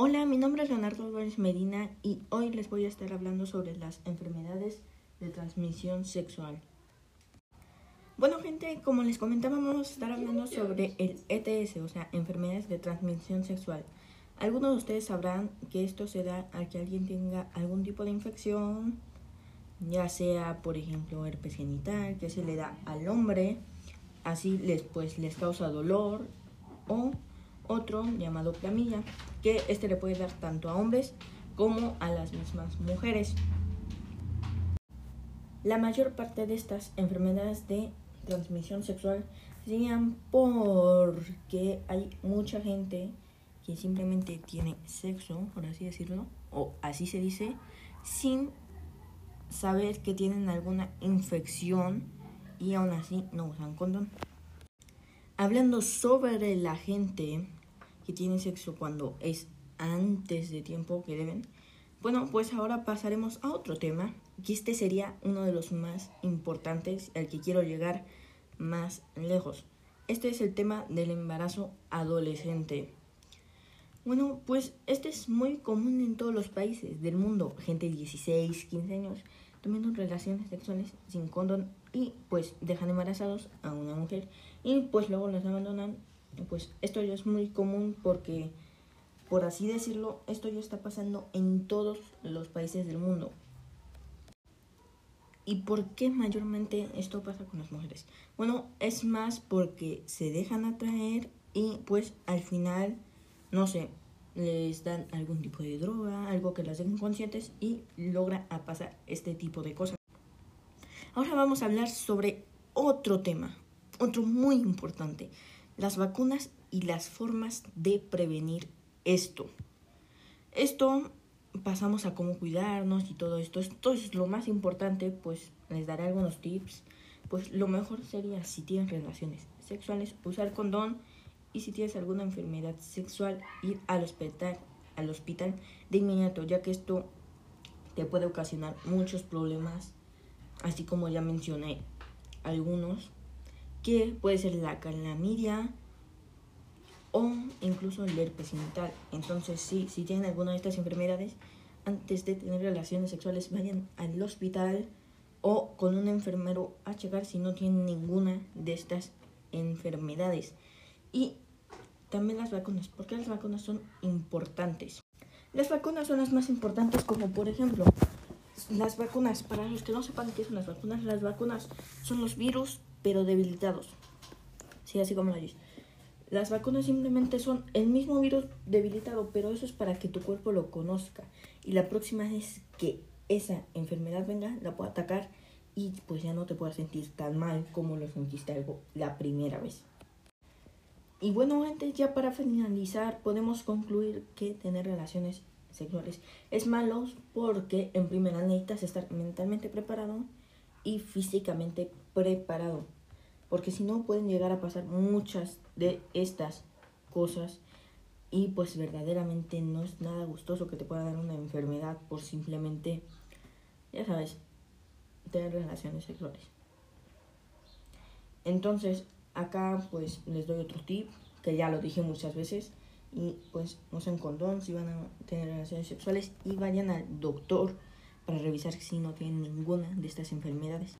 Hola, mi nombre es Leonardo Álvarez Medina y hoy les voy a estar hablando sobre las enfermedades de transmisión sexual. Bueno, gente, como les comentaba, vamos a estar hablando sobre el ETS, o sea, enfermedades de transmisión sexual. Algunos de ustedes sabrán que esto se da a que alguien tenga algún tipo de infección, ya sea, por ejemplo, herpes genital, que se le da al hombre, así les, pues, les causa dolor, o otro llamado clamilla, que este le puede dar tanto a hombres como a las mismas mujeres. La mayor parte de estas enfermedades de transmisión sexual serían porque hay mucha gente que simplemente tiene sexo, por así decirlo, o así se dice, sin saber que tienen alguna infección y aún así no usan condón. Hablando sobre la gente que tiene sexo cuando es antes de tiempo que deben, bueno, pues ahora pasaremos a otro tema, que este sería uno de los más importantes, al que quiero llegar más lejos. Este es el tema del embarazo adolescente. Bueno, pues este es muy común en todos los países del mundo. Gente de 16, 15 años teniendo relaciones sexuales sin condón y pues dejan embarazados a una mujer y pues luego las abandonan. Pues esto ya es muy común porque, por así decirlo, esto ya está pasando en todos los países del mundo. ¿Y por qué mayormente esto pasa con las mujeres? Bueno, es más porque se dejan atraer y pues al final no sé, les dan algún tipo de droga, algo que las dejen conscientes y logra pasar este tipo de cosas. Ahora vamos a hablar sobre otro tema, otro muy importante, las vacunas y las formas de prevenir esto. Esto pasamos a cómo cuidarnos y todo esto. Esto es lo más importante, pues les daré algunos tips. Pues lo mejor sería si tienen relaciones sexuales, usar condón y si tienes alguna enfermedad sexual, ir al hospital, al hospital de inmediato, ya que esto te puede ocasionar muchos problemas, así como ya mencioné algunos, puede ser la calamidia o incluso el herpes genital. Entonces, sí, si tienen alguna de estas enfermedades, antes de tener relaciones sexuales, vayan al hospital o con un enfermero a checar si no tienen ninguna de estas enfermedades. Y también las vacunas. ¿Por qué las vacunas son importantes? Las vacunas son las más importantes como por ejemplo las vacunas. Para los que no sepan qué son las vacunas, las vacunas son los virus pero debilitados. Sí, así como lo dices. Las vacunas simplemente son el mismo virus debilitado, pero eso es para que tu cuerpo lo conozca. Y la próxima vez que esa enfermedad venga, la pueda atacar y pues ya no te puedas sentir tan mal como lo sentiste algo la primera vez. Y bueno, antes ya para finalizar, podemos concluir que tener relaciones sexuales es malo porque en primera necesitas estar mentalmente preparado y físicamente preparado. Porque si no pueden llegar a pasar muchas de estas cosas y pues verdaderamente no es nada gustoso que te pueda dar una enfermedad por simplemente, ya sabes, tener relaciones sexuales. Entonces, Acá pues les doy otro tip, que ya lo dije muchas veces, y pues usen condón si van a tener relaciones sexuales y vayan al doctor para revisar si no tienen ninguna de estas enfermedades.